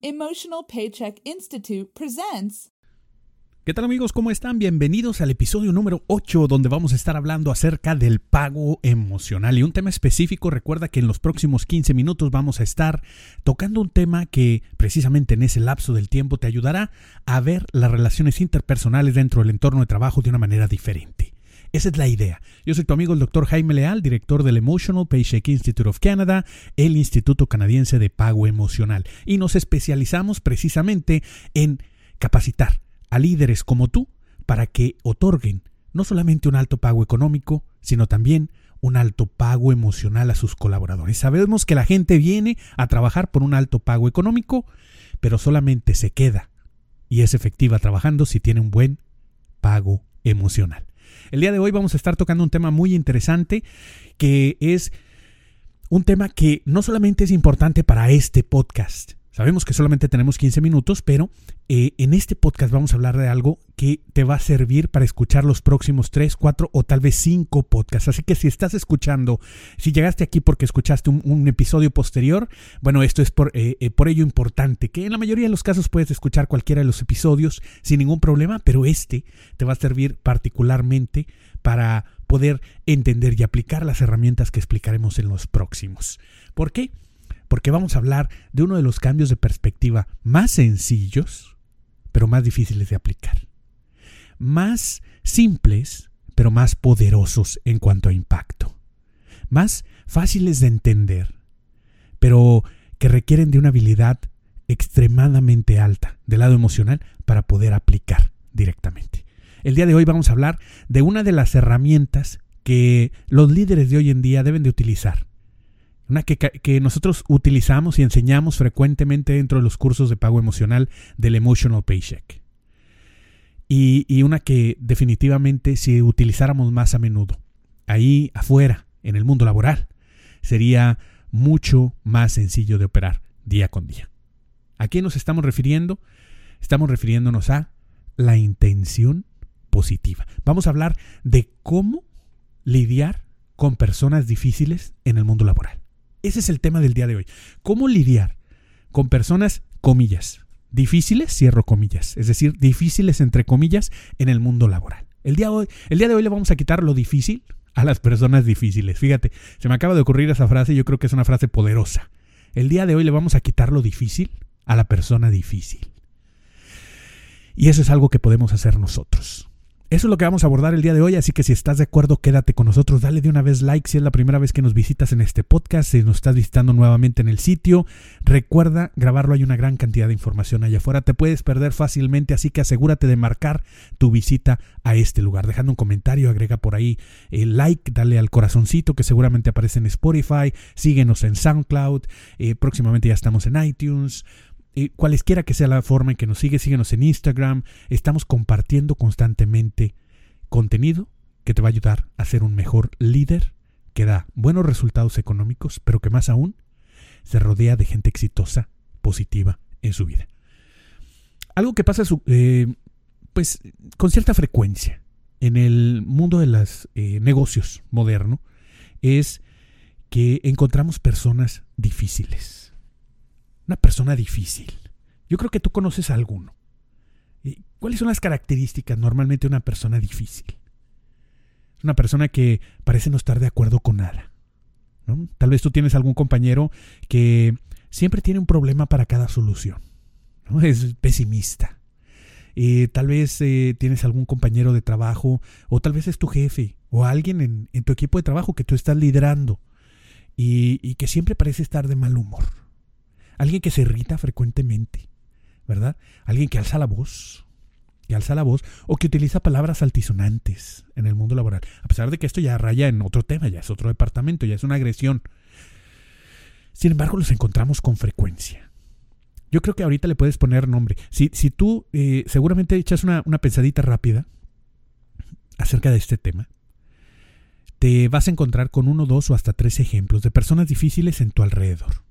Emotional Paycheck Institute presents. ¿Qué tal amigos? ¿Cómo están? Bienvenidos al episodio número 8 donde vamos a estar hablando acerca del pago emocional y un tema específico. Recuerda que en los próximos 15 minutos vamos a estar tocando un tema que precisamente en ese lapso del tiempo te ayudará a ver las relaciones interpersonales dentro del entorno de trabajo de una manera diferente. Esa es la idea. Yo soy tu amigo el doctor Jaime Leal, director del Emotional Paycheck Institute of Canada, el Instituto Canadiense de Pago Emocional. Y nos especializamos precisamente en capacitar a líderes como tú para que otorguen no solamente un alto pago económico, sino también un alto pago emocional a sus colaboradores. Sabemos que la gente viene a trabajar por un alto pago económico, pero solamente se queda y es efectiva trabajando si tiene un buen pago emocional. El día de hoy vamos a estar tocando un tema muy interesante que es un tema que no solamente es importante para este podcast, Sabemos que solamente tenemos 15 minutos, pero eh, en este podcast vamos a hablar de algo que te va a servir para escuchar los próximos 3, 4 o tal vez 5 podcasts. Así que si estás escuchando, si llegaste aquí porque escuchaste un, episodio posterior, bueno, esto es por, eh, eh, por ello importante, que en la mayoría de los casos puedes escuchar cualquiera de los episodios sin ningún problema, pero este te va a servir particularmente para poder entender y aplicar las herramientas que explicaremos en los próximos. ¿Por qué? Porque vamos a hablar de uno de los cambios de perspectiva más sencillos, pero más difíciles de aplicar. Más simples, pero más poderosos en cuanto a impacto. Más fáciles de entender, pero que requieren de una habilidad extremadamente alta del lado emocional para poder aplicar directamente. El día de hoy vamos a hablar de una de las herramientas que los líderes de hoy en día deben de utilizar una que, nosotros utilizamos y enseñamos frecuentemente dentro de los cursos de pago emocional del Emotional Paycheck. Y, y una que definitivamente si utilizáramos más a menudo, ahí afuera, en el mundo laboral, sería mucho más sencillo de operar día con día. ¿A qué nos estamos refiriendo? Estamos refiriéndonos a la intención positiva. Vamos a hablar de cómo lidiar con personas difíciles en el mundo laboral. Ese es el tema del día de hoy. ¿Cómo lidiar con personas, comillas, difíciles, cierro comillas, es decir, difíciles entre comillas en el mundo laboral? El día, hoy, el día de hoy le vamos a quitar lo difícil a las personas difíciles. Fíjate, se me acaba de ocurrir esa frase yo creo que es una frase poderosa. El día de hoy le vamos a quitar lo difícil a la persona difícil. Y eso es algo que podemos hacer nosotros. Eso es lo que vamos a abordar el día de hoy, así que si estás de acuerdo, quédate con nosotros, dale de una vez like si es la primera vez que nos visitas en este podcast, si nos estás visitando nuevamente en el sitio. Recuerda grabarlo, hay una gran cantidad de información allá afuera, te puedes perder fácilmente, así que asegúrate de marcar tu visita a este lugar, dejando un comentario, agrega por ahí el like, dale al corazoncito que seguramente aparece en Spotify, síguenos en SoundCloud, eh, próximamente ya estamos en iTunes cualesquiera que sea la forma en que nos sigue, síguenos en Instagram. Estamos compartiendo constantemente contenido que te va a ayudar a ser un mejor líder, que da buenos resultados económicos, pero que más aún se rodea de gente exitosa, positiva en su vida. Algo que pasa eh, pues con cierta frecuencia en el mundo de los eh, negocios moderno es que encontramos personas difíciles una persona difícil. Yo creo que tú conoces a alguno. ¿Cuáles son las características normalmente de una persona difícil? Una persona que parece no estar de acuerdo con nada. Tal vez tú tienes algún compañero que siempre tiene un problema para cada solución. Es pesimista. tal vez eh, tienes algún compañero de trabajo o tal vez es tu jefe o alguien en, tu equipo de trabajo que tú estás liderando y que siempre parece estar de mal humor alguien que se irrita frecuentemente, ¿verdad? Alguien que alza la voz, que alza la voz o que utiliza palabras altisonantes en el mundo laboral. A pesar de que esto ya raya en otro tema, ya es otro departamento, ya es una agresión. Sin embargo, los encontramos con frecuencia. Yo creo que ahorita le puedes poner nombre. Si, si tú eh, seguramente echas una, una pensadita rápida acerca de este tema, te vas a encontrar con uno, dos o hasta tres ejemplos de personas difíciles en tu alrededor.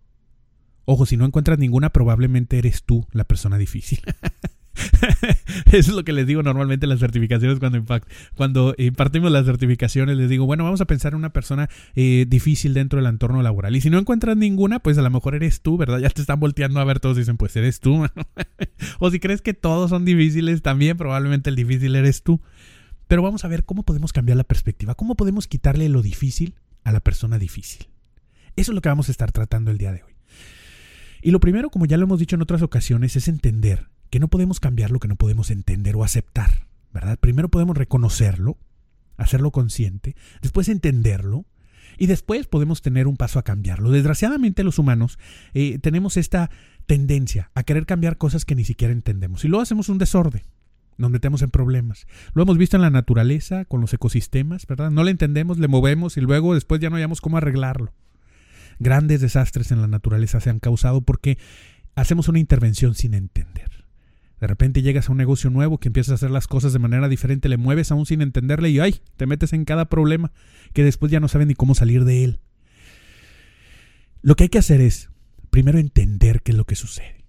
Ojo, si no encuentras ninguna, probablemente eres tú la persona difícil. Eso es lo que les digo normalmente en las certificaciones cuando, impartimos las certificaciones. Les digo, bueno, vamos a pensar en una persona eh, difícil dentro del entorno laboral. Y si no encuentras ninguna, pues a lo mejor eres tú, ¿verdad? Ya te están volteando a ver todos dicen, pues eres tú. o si crees que todos son difíciles, también probablemente el difícil eres tú. Pero vamos a ver cómo podemos cambiar la perspectiva, cómo podemos quitarle lo difícil a la persona difícil. Eso es lo que vamos a estar tratando el día de hoy. Y lo primero, como ya lo hemos dicho en otras ocasiones, es entender que no podemos cambiar lo que no podemos entender o aceptar, ¿verdad? Primero podemos reconocerlo, hacerlo consciente, después entenderlo y después podemos tener un paso a cambiarlo. Desgraciadamente los humanos eh, tenemos esta tendencia a querer cambiar cosas que ni siquiera entendemos y luego hacemos un desorden. Nos metemos en problemas. Lo hemos visto en la naturaleza, con los ecosistemas, ¿verdad? No le entendemos, le movemos y luego después ya no hayamos cómo arreglarlo. Grandes desastres en la naturaleza se han causado porque hacemos una intervención sin entender. De repente llegas a un negocio nuevo que empiezas a hacer las cosas de manera diferente, le mueves aún sin entenderle y ¡ay! te metes en cada problema que después ya no sabes ni cómo salir de él. Lo que hay que hacer es primero entender qué es lo que sucede.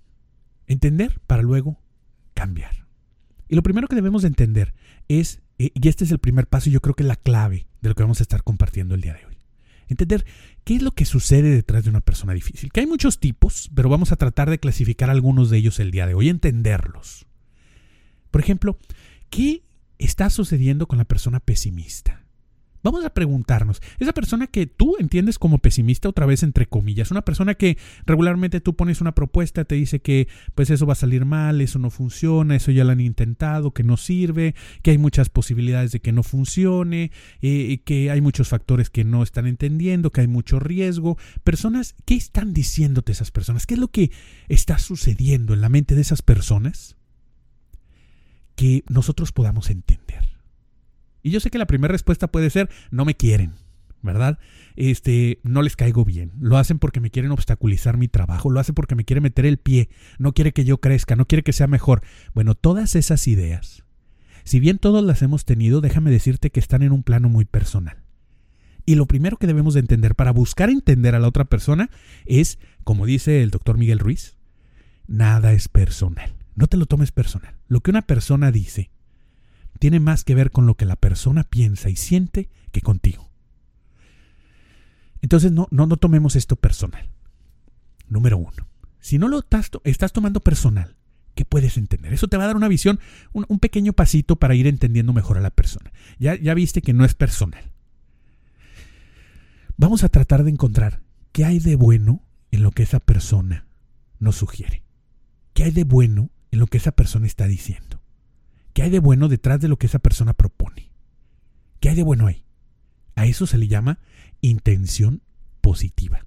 Entender para luego cambiar. Y lo primero que debemos de entender es, eh, y este es el primer paso y yo creo que es la clave de lo que vamos a estar compartiendo el día de hoy. Entender qué es lo que sucede detrás de una persona difícil. Que hay muchos tipos, pero vamos a tratar de clasificar algunos de ellos el día de hoy, entenderlos. Por ejemplo, ¿qué está sucediendo con la persona pesimista? Vamos a preguntarnos, esa persona que tú entiendes como pesimista otra vez entre comillas, una persona que regularmente tú pones una propuesta, te dice que pues eso va a salir mal, eso no funciona, eso ya lo han intentado, que no sirve, que hay muchas posibilidades de que no funcione, eh, que hay muchos factores que no están entendiendo, que hay mucho riesgo. Personas, ¿qué están diciéndote esas personas? ¿Qué es lo que está sucediendo en la mente de esas personas que nosotros podamos entender? Y yo sé que la primera respuesta puede ser, no me quieren, ¿verdad? Este, no les caigo bien. Lo hacen porque me quieren obstaculizar mi trabajo, lo hacen porque me quiere meter el pie, no quiere que yo crezca, no quiere que sea mejor. Bueno, todas esas ideas, si bien todas las hemos tenido, déjame decirte que están en un plano muy personal. Y lo primero que debemos de entender para buscar entender a la otra persona es, como dice el doctor Miguel Ruiz, nada es personal. No te lo tomes personal. Lo que una persona dice tiene más que ver con lo que la persona piensa y siente que contigo. Entonces no, no, no tomemos esto personal. Número uno. Si no lo estás, estás tomando personal, ¿qué puedes entender? Eso te va a dar una visión, un, un, pequeño pasito para ir entendiendo mejor a la persona. Ya, ya viste que no es personal. Vamos a tratar de encontrar qué hay de bueno en lo que esa persona nos sugiere. ¿Qué hay de bueno en lo que esa persona está diciendo? ¿Qué hay de bueno detrás de lo que esa persona propone? ¿Qué hay de bueno ahí? A eso se le llama intención positiva.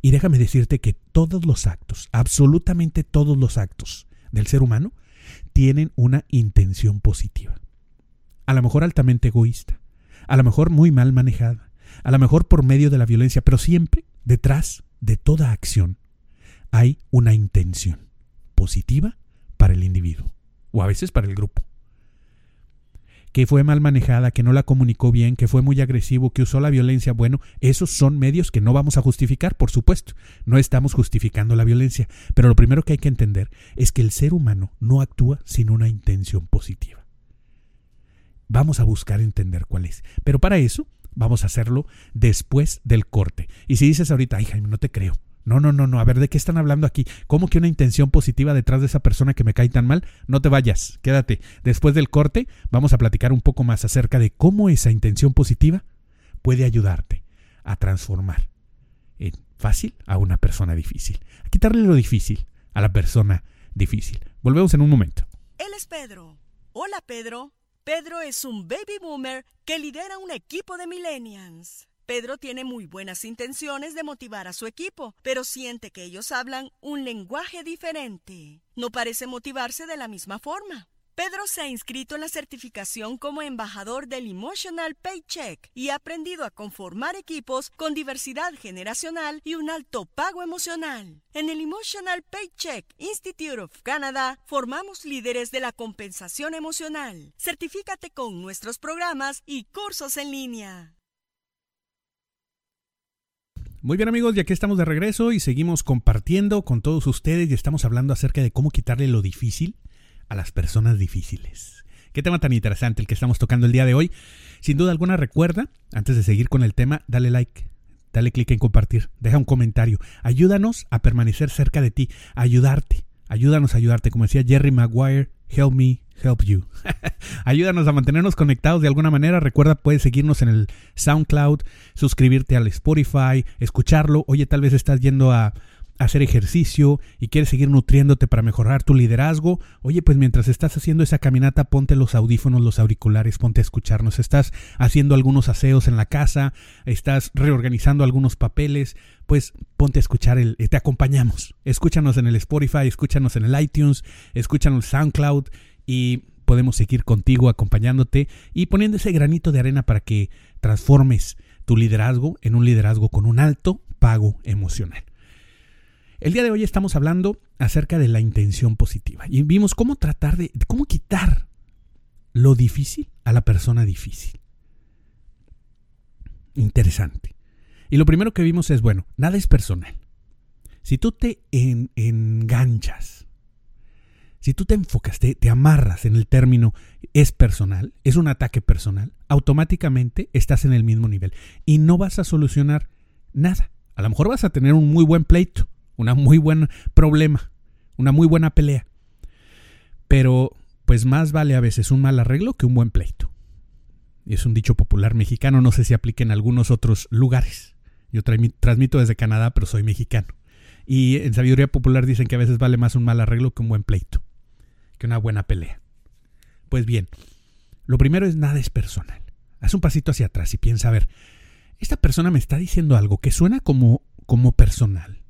Y déjame decirte que todos los actos, absolutamente todos los actos del ser humano, tienen una intención positiva. A lo mejor altamente egoísta, a lo mejor muy mal manejada, a lo mejor por medio de la violencia, pero siempre detrás de toda acción hay una intención positiva para el individuo o a veces para el grupo que fue mal manejada, que no la comunicó bien, que fue muy agresivo, que usó la violencia, bueno, esos son medios que no vamos a justificar, por supuesto. No estamos justificando la violencia, pero lo primero que hay que entender es que el ser humano no actúa sin una intención positiva. Vamos a buscar entender cuál es. Pero para eso vamos a hacerlo después del corte. Y si dices ahorita, ay Jaime, no te creo, no, no, no, no. A ver, ¿de qué están hablando aquí? ¿Cómo que una intención positiva detrás de esa persona que me cae tan mal? No te vayas, quédate. Después del corte vamos a platicar un poco más acerca de cómo esa intención positiva puede ayudarte a transformar en fácil a una persona difícil. A quitarle lo difícil a la persona difícil. Volvemos en un momento. Él es Pedro. Hola, Pedro. Pedro es un baby boomer que lidera un equipo de millennials. Pedro tiene muy buenas intenciones de motivar a su equipo, pero siente que ellos hablan un lenguaje diferente. No parece motivarse de la misma forma. Pedro se ha inscrito en la certificación como embajador del Emotional Paycheck y ha aprendido a conformar equipos con diversidad generacional y un alto pago emocional. En el Emotional Paycheck Institute of Canada formamos líderes de la compensación emocional. Certifícate con nuestros programas y cursos en línea. Muy bien amigos, y aquí estamos de regreso y seguimos compartiendo con todos ustedes y estamos hablando acerca de cómo quitarle lo difícil a las personas difíciles. Qué tema tan interesante el que estamos tocando el día de hoy. Sin duda alguna recuerda, antes de seguir con el tema, dale like, dale clic en compartir, deja un comentario. Ayúdanos a permanecer cerca de ti, ayudarte. Ayúdanos a ayudarte. Como decía Jerry Maguire, help me, help you. Ayúdanos a mantenernos conectados de alguna manera. Recuerda, puedes seguirnos en el SoundCloud, suscribirte al Spotify, escucharlo. Oye, tal vez estás yendo a hacer ejercicio y quieres seguir nutriéndote para mejorar tu liderazgo, oye, pues mientras estás haciendo esa caminata, ponte los audífonos, los auriculares, ponte a escucharnos. Estás haciendo algunos aseos en la casa, estás reorganizando algunos papeles, pues ponte a escuchar el, te acompañamos. Escúchanos en el Spotify, escúchanos en el iTunes, escúchanos en SoundCloud y podemos seguir contigo acompañándote y poniendo ese granito de arena para que transformes tu liderazgo en un liderazgo con un alto pago emocional. El día de hoy estamos hablando acerca de la intención positiva y vimos cómo tratar de, cómo quitar lo difícil a la persona difícil. Interesante. Y lo primero que vimos es, bueno, nada es personal. Si tú te enganchas, si tú te enfocas, te, te amarras en el término es personal, es un ataque personal, automáticamente estás en el mismo nivel y no vas a solucionar nada. A lo mejor vas a tener un muy buen pleito, una muy buen problema, una muy buena pelea. Pero pues más vale a veces un mal arreglo que un buen pleito. Es un dicho popular mexicano, no sé si aplica en algunos otros lugares. Yo transmito desde Canadá, pero soy mexicano. Y en sabiduría popular dicen que a veces vale más un mal arreglo que un buen pleito, que una buena pelea. Pues bien, lo primero es nada es personal. Haz un pasito hacia atrás y piensa, a ver, esta persona me está diciendo algo que suena como, como personal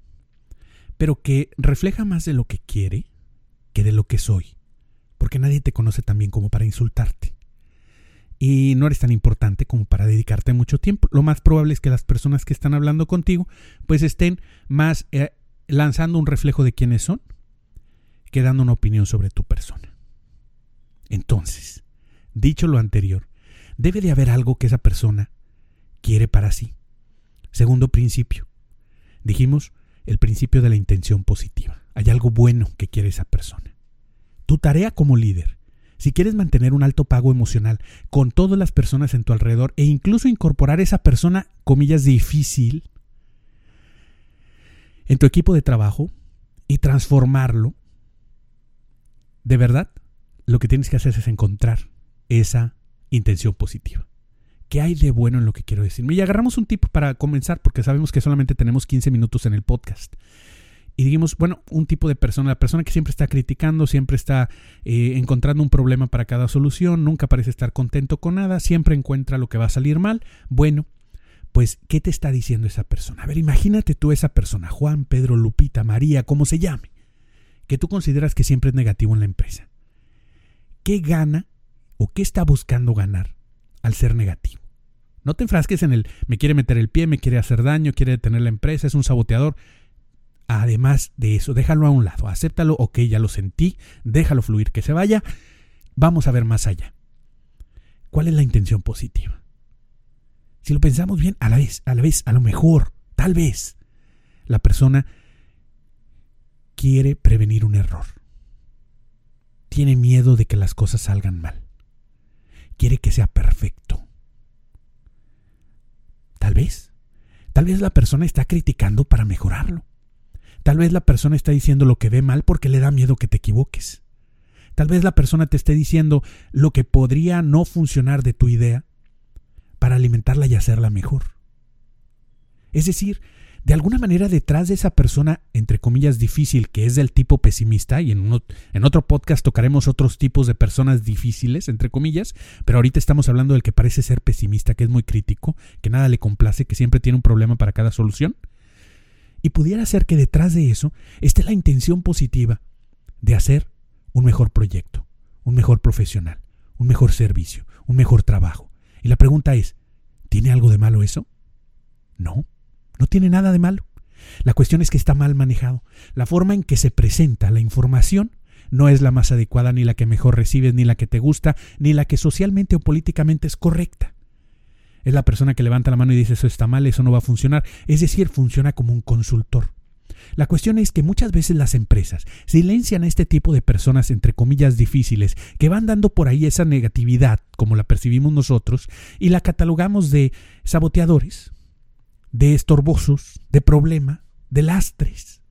pero que refleja más de lo que quiere que de lo que soy, porque nadie te conoce tan bien como para insultarte. Y no eres tan importante como para dedicarte mucho tiempo. Lo más probable es que las personas que están hablando contigo pues estén más eh, lanzando un reflejo de quiénes son que dando una opinión sobre tu persona. Entonces, dicho lo anterior, debe de haber algo que esa persona quiere para sí. Segundo principio. Dijimos, el principio de la intención positiva. Hay algo bueno que quiere esa persona. Tu tarea como líder, si quieres mantener un alto pago emocional con todas las personas en tu alrededor e incluso incorporar esa persona, comillas, difícil, en tu equipo de trabajo y transformarlo, de verdad, lo que tienes que hacer es encontrar esa intención positiva. ¿Qué hay de bueno en lo que quiero decir? Y agarramos un tipo para comenzar, porque sabemos que solamente tenemos 15 minutos en el podcast. Y dijimos, bueno, un tipo de persona, la persona que siempre está criticando, siempre está eh, encontrando un problema para cada solución, nunca parece estar contento con nada, siempre encuentra lo que va a salir mal. Bueno, pues, ¿qué te está diciendo esa persona? A ver, imagínate tú esa persona, Juan, Pedro, Lupita, María, como se llame, que tú consideras que siempre es negativo en la empresa. ¿Qué gana o qué está buscando ganar al ser negativo? No te enfrasques en el me quiere meter el pie, me quiere hacer daño, quiere detener la empresa, es un saboteador. Además de eso, déjalo a un lado, acéptalo, ok, ya lo sentí, déjalo fluir, que se vaya. Vamos a ver más allá. ¿Cuál es la intención positiva? Si lo pensamos bien, a la vez, a la vez, a lo mejor, tal vez, la persona quiere prevenir un error. Tiene miedo de que las cosas salgan mal. Quiere que sea perfecto Tal vez. Tal vez la persona está criticando para mejorarlo. Tal vez la persona está diciendo lo que ve mal porque le da miedo que te equivoques. Tal vez la persona te esté diciendo lo que podría no funcionar de tu idea para alimentarla y hacerla mejor. Es decir, de alguna manera detrás de esa persona, entre comillas, difícil, que es del tipo pesimista, y en, otro podcast tocaremos otros tipos de personas difíciles, entre comillas, pero ahorita estamos hablando del que parece ser pesimista, que es muy crítico, que nada le complace, que siempre tiene un problema para cada solución. Y pudiera ser que detrás de eso esté la intención positiva de hacer un mejor proyecto, un mejor profesional, un mejor servicio, un mejor trabajo. Y la pregunta es, ¿tiene algo de malo eso? No. No tiene nada de malo. La cuestión es que está mal manejado. La forma en que se presenta la información no es la más adecuada, ni la que mejor recibes, ni la que te gusta, ni la que socialmente o políticamente es correcta. Es la persona que levanta la mano y dice eso está mal, eso no va a funcionar. Es decir, funciona como un consultor. La cuestión es que muchas veces las empresas silencian a este tipo de personas, entre comillas, difíciles, que van dando por ahí esa negatividad, como la percibimos nosotros, y la catalogamos de saboteadores, de estorbosos, de problema, de lastres,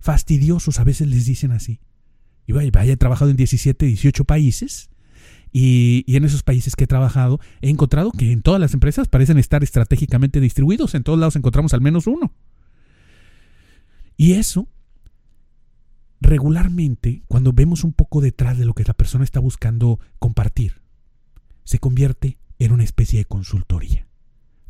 fastidiosos, a veces les dicen así. Y vaya, he trabajado en 17, 18 países, y, y, en esos países que he trabajado he encontrado que en todas las empresas parecen estar estratégicamente distribuidos, en todos lados encontramos al menos uno. Y eso, regularmente, cuando vemos un poco detrás de lo que la persona está buscando compartir, se convierte en una especie de consultoría.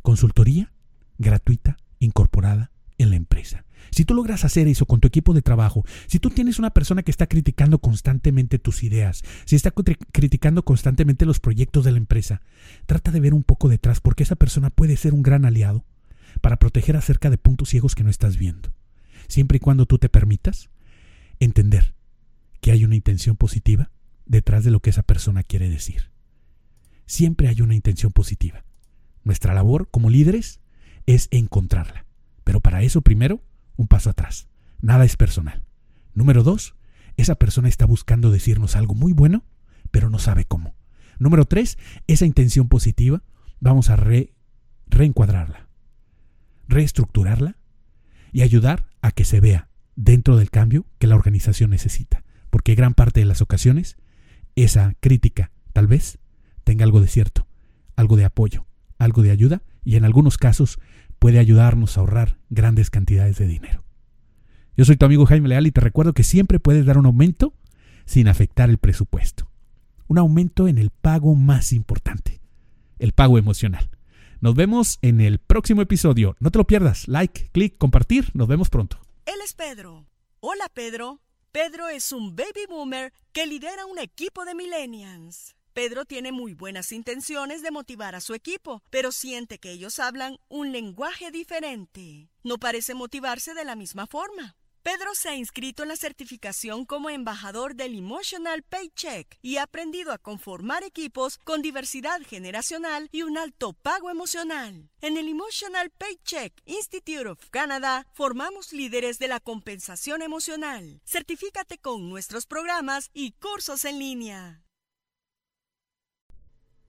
Consultoría gratuita, incorporada en la empresa. Si tú logras hacer eso con tu equipo de trabajo, si tú tienes una persona que está criticando constantemente tus ideas, si está criticando constantemente los proyectos de la empresa, trata de ver un poco detrás porque esa persona puede ser un gran aliado para proteger acerca de puntos ciegos que no estás viendo siempre y cuando tú te permitas entender que hay una intención positiva detrás de lo que esa persona quiere decir. Siempre hay una intención positiva. Nuestra labor como líderes es encontrarla. Pero para eso primero, un paso atrás. Nada es personal. Número dos, esa persona está buscando decirnos algo muy bueno, pero no sabe cómo. Número tres, esa intención positiva, vamos a reencuadrarla, reestructurarla y ayudar a que se vea dentro del cambio que la organización necesita. Porque gran parte de las ocasiones esa crítica tal vez tenga algo de cierto, algo de apoyo, algo de ayuda y en algunos casos puede ayudarnos a ahorrar grandes cantidades de dinero. Yo soy tu amigo Jaime Leal y te recuerdo que siempre puedes dar un aumento sin afectar el presupuesto. Un aumento en el pago más importante, el pago emocional. Nos vemos en el próximo episodio. No te lo pierdas. Like, click, compartir. Nos vemos pronto. Él es Pedro. Hola, Pedro. Pedro es un baby boomer que lidera un equipo de millennials. Pedro tiene muy buenas intenciones de motivar a su equipo, pero siente que ellos hablan un lenguaje diferente. No parece motivarse de la misma forma. Pedro se ha inscrito en la certificación como embajador del Emotional Paycheck y ha aprendido a conformar equipos con diversidad generacional y un alto pago emocional. En el Emotional Paycheck Institute of Canada formamos líderes de la compensación emocional. Certifícate con nuestros programas y cursos en línea.